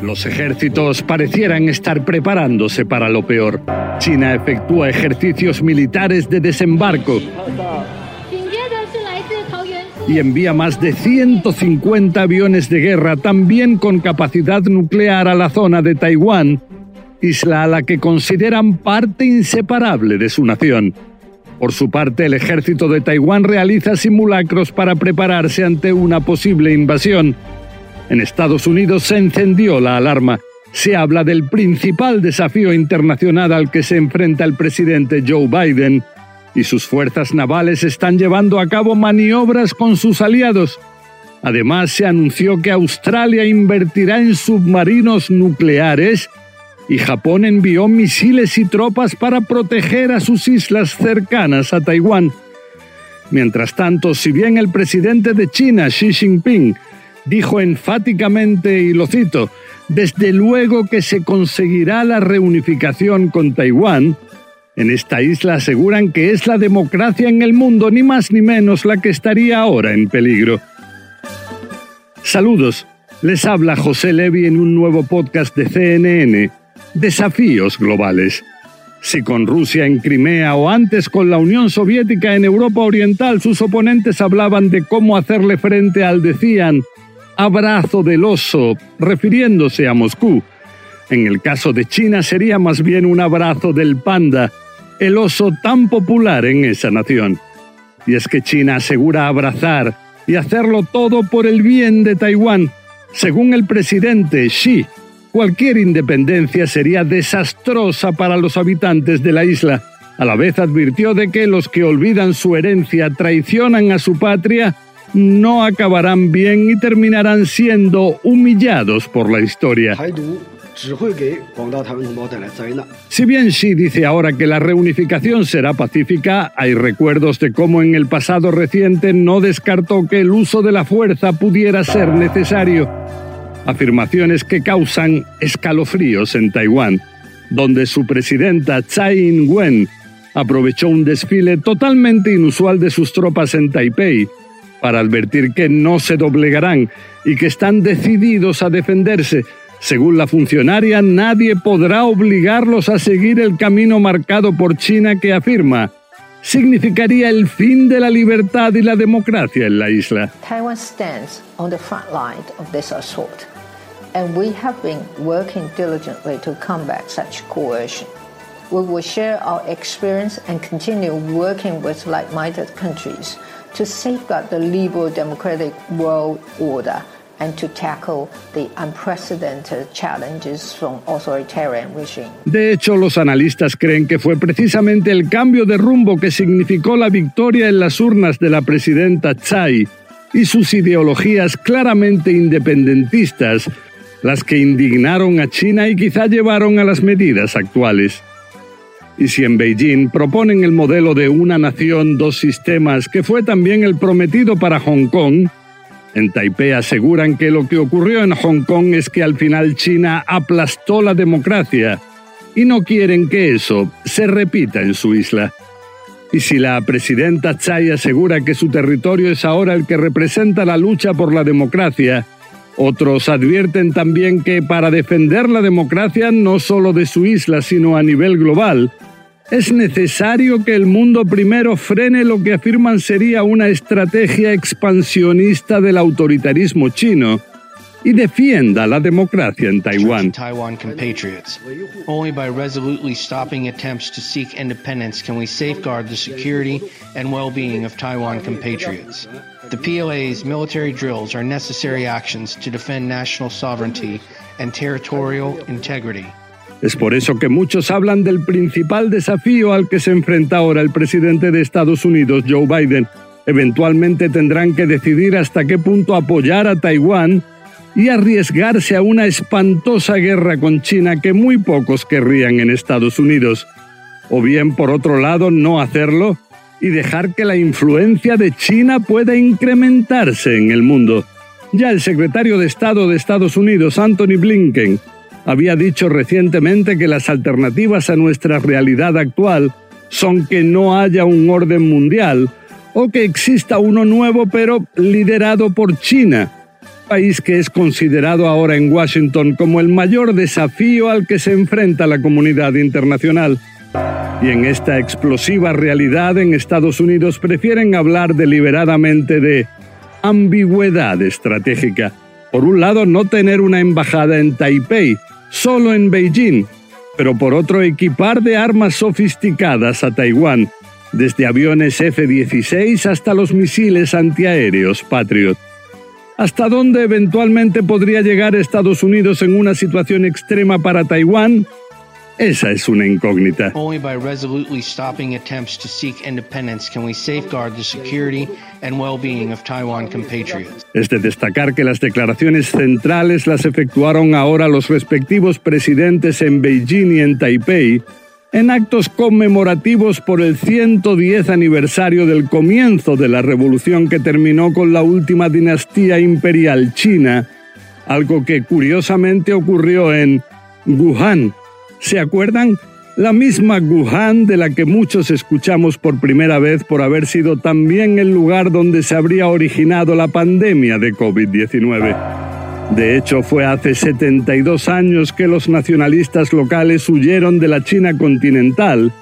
Los ejércitos parecieran estar preparándose para lo peor. China efectúa ejercicios militares de desembarco y envía más de 150 aviones de guerra, también con capacidad nuclear, a la zona de Taiwán, isla a la que consideran parte inseparable de su nación. Por su parte, el ejército de Taiwán realiza simulacros para prepararse ante una posible invasión. En Estados Unidos se encendió la alarma. Se habla del principal desafío internacional al que se enfrenta el presidente Joe Biden, y sus fuerzas navales están llevando a cabo maniobras con sus aliados. Además, se anunció que Australia invertirá en submarinos nucleares y Japón envió misiles y tropas para proteger a sus islas cercanas a Taiwán. Mientras tanto, si bien el presidente de China, Xi Jinping, dijo enfáticamente, y lo cito, desde luego que se conseguirá la reunificación con Taiwán, en esta isla aseguran que es la democracia en el mundo, ni más ni menos la que estaría ahora en peligro. Saludos, les habla José Levi en un nuevo podcast de CNN, Desafíos Globales. Si con Rusia en Crimea o antes con la Unión Soviética en Europa Oriental sus oponentes hablaban de cómo hacerle frente al, decían, abrazo del oso, refiriéndose a Moscú. En el caso de China sería más bien un abrazo del panda, el oso tan popular en esa nación. Y es que China asegura abrazar y hacerlo todo por el bien de Taiwán. Según el presidente Xi, cualquier independencia sería desastrosa para los habitantes de la isla. A la vez advirtió de que los que olvidan su herencia traicionan a su patria no acabarán bien y terminarán siendo humillados por la historia. Si bien Xi dice ahora que la reunificación será pacífica, hay recuerdos de cómo en el pasado reciente no descartó que el uso de la fuerza pudiera ser necesario. Afirmaciones que causan escalofríos en Taiwán, donde su presidenta Tsai Ing-wen aprovechó un desfile totalmente inusual de sus tropas en Taipei para advertir que no se doblegarán y que están decididos a defenderse. Según la funcionaria, nadie podrá obligarlos a seguir el camino marcado por China que afirma significaría el fin de la libertad y la democracia en la isla. Taiwan stands on the front line of this assault, and we have been working diligently to combat such coercion. We will share our experience and continue working with like-minded countries to safeguard the liberal democratic world order and to tackle the unprecedented challenges from authoritarian regime. De hecho, los analistas creen que fue precisamente el cambio de rumbo que significó la victoria en las urnas de la presidenta Tsai y sus ideologías claramente independentistas las que indignaron a China y quizá llevaron a las medidas actuales. Y si en Beijing proponen el modelo de una nación, dos sistemas, que fue también el prometido para Hong Kong, en Taipei aseguran que lo que ocurrió en Hong Kong es que al final China aplastó la democracia y no quieren que eso se repita en su isla. Y si la presidenta Tsai asegura que su territorio es ahora el que representa la lucha por la democracia, otros advierten también que para defender la democracia no solo de su isla, sino a nivel global, es necesario que el mundo primero frene lo que afirman sería una estrategia expansionista del autoritarismo chino y defienda la democracia en Taiwán. Taiwan. Only by resolutely stopping attempts to seek independence can we safeguard the security and well-being of Taiwan compatriots. The PLA's military drills are necessary actions to defend national sovereignty and territorial integrity. Es por eso que muchos hablan del principal desafío al que se enfrenta ahora el presidente de Estados Unidos, Joe Biden. Eventualmente tendrán que decidir hasta qué punto apoyar a Taiwán y arriesgarse a una espantosa guerra con China que muy pocos querrían en Estados Unidos, o bien por otro lado no hacerlo y dejar que la influencia de China pueda incrementarse en el mundo. Ya el secretario de Estado de Estados Unidos, Anthony Blinken, había dicho recientemente que las alternativas a nuestra realidad actual son que no haya un orden mundial o que exista uno nuevo pero liderado por China, país que es considerado ahora en Washington como el mayor desafío al que se enfrenta la comunidad internacional. Y en esta explosiva realidad en Estados Unidos prefieren hablar deliberadamente de ambigüedad estratégica. Por un lado, no tener una embajada en Taipei, solo en Beijing, pero por otro, equipar de armas sofisticadas a Taiwán, desde aviones F-16 hasta los misiles antiaéreos Patriot. ¿Hasta dónde eventualmente podría llegar Estados Unidos en una situación extrema para Taiwán? Esa es una incógnita. Only by resolutely stopping attempts to seek independence can we safeguard the security and well-being of Taiwan compatriots. Es de destacar que las declaraciones centrales las efectuaron ahora los respectivos presidentes en Beijing y en Taipei en actos conmemorativos por el 110 aniversario del comienzo de la revolución que terminó con la última dinastía imperial china, algo que curiosamente ocurrió en Wuhan, ¿Se acuerdan? La misma Wuhan de la que muchos escuchamos por primera vez por haber sido también el lugar donde se habría originado la pandemia de COVID-19. De hecho, fue hace 72 años que los nacionalistas locales huyeron de la China continental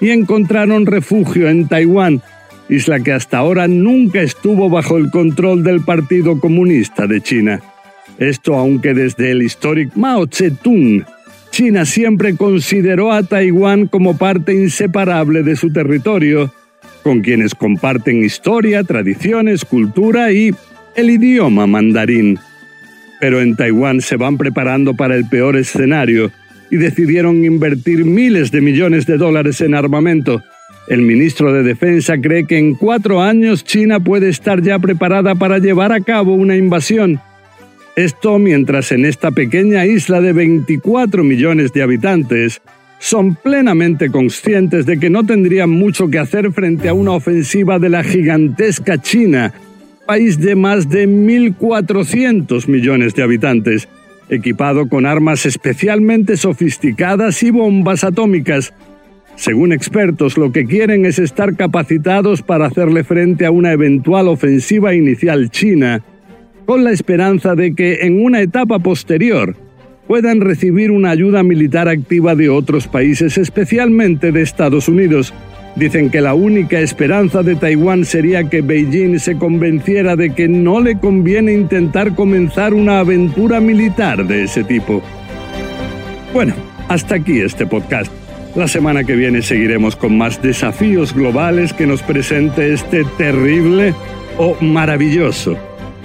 y encontraron refugio en Taiwán, isla que hasta ahora nunca estuvo bajo el control del Partido Comunista de China. Esto aunque desde el histórico Mao Zedong China siempre consideró a Taiwán como parte inseparable de su territorio, con quienes comparten historia, tradiciones, cultura y el idioma mandarín. Pero en Taiwán se van preparando para el peor escenario y decidieron invertir miles de millones de dólares en armamento. El ministro de Defensa cree que en cuatro años China puede estar ya preparada para llevar a cabo una invasión esto mientras en esta pequeña isla de 24 millones de habitantes son plenamente conscientes de que no tendrían mucho que hacer frente a una ofensiva de la gigantesca China, país de más de 1.400 millones de habitantes, equipado con armas especialmente sofisticadas y bombas atómicas. Según expertos, lo que quieren es estar capacitados para hacerle frente a una eventual ofensiva inicial china con la esperanza de que en una etapa posterior puedan recibir una ayuda militar activa de otros países, especialmente de Estados Unidos. Dicen que la única esperanza de Taiwán sería que Beijing se convenciera de que no le conviene intentar comenzar una aventura militar de ese tipo. Bueno, hasta aquí este podcast. La semana que viene seguiremos con más desafíos globales que nos presente este terrible o maravilloso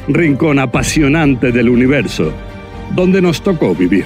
rincón apasionante del universo, donde nos tocó vivir.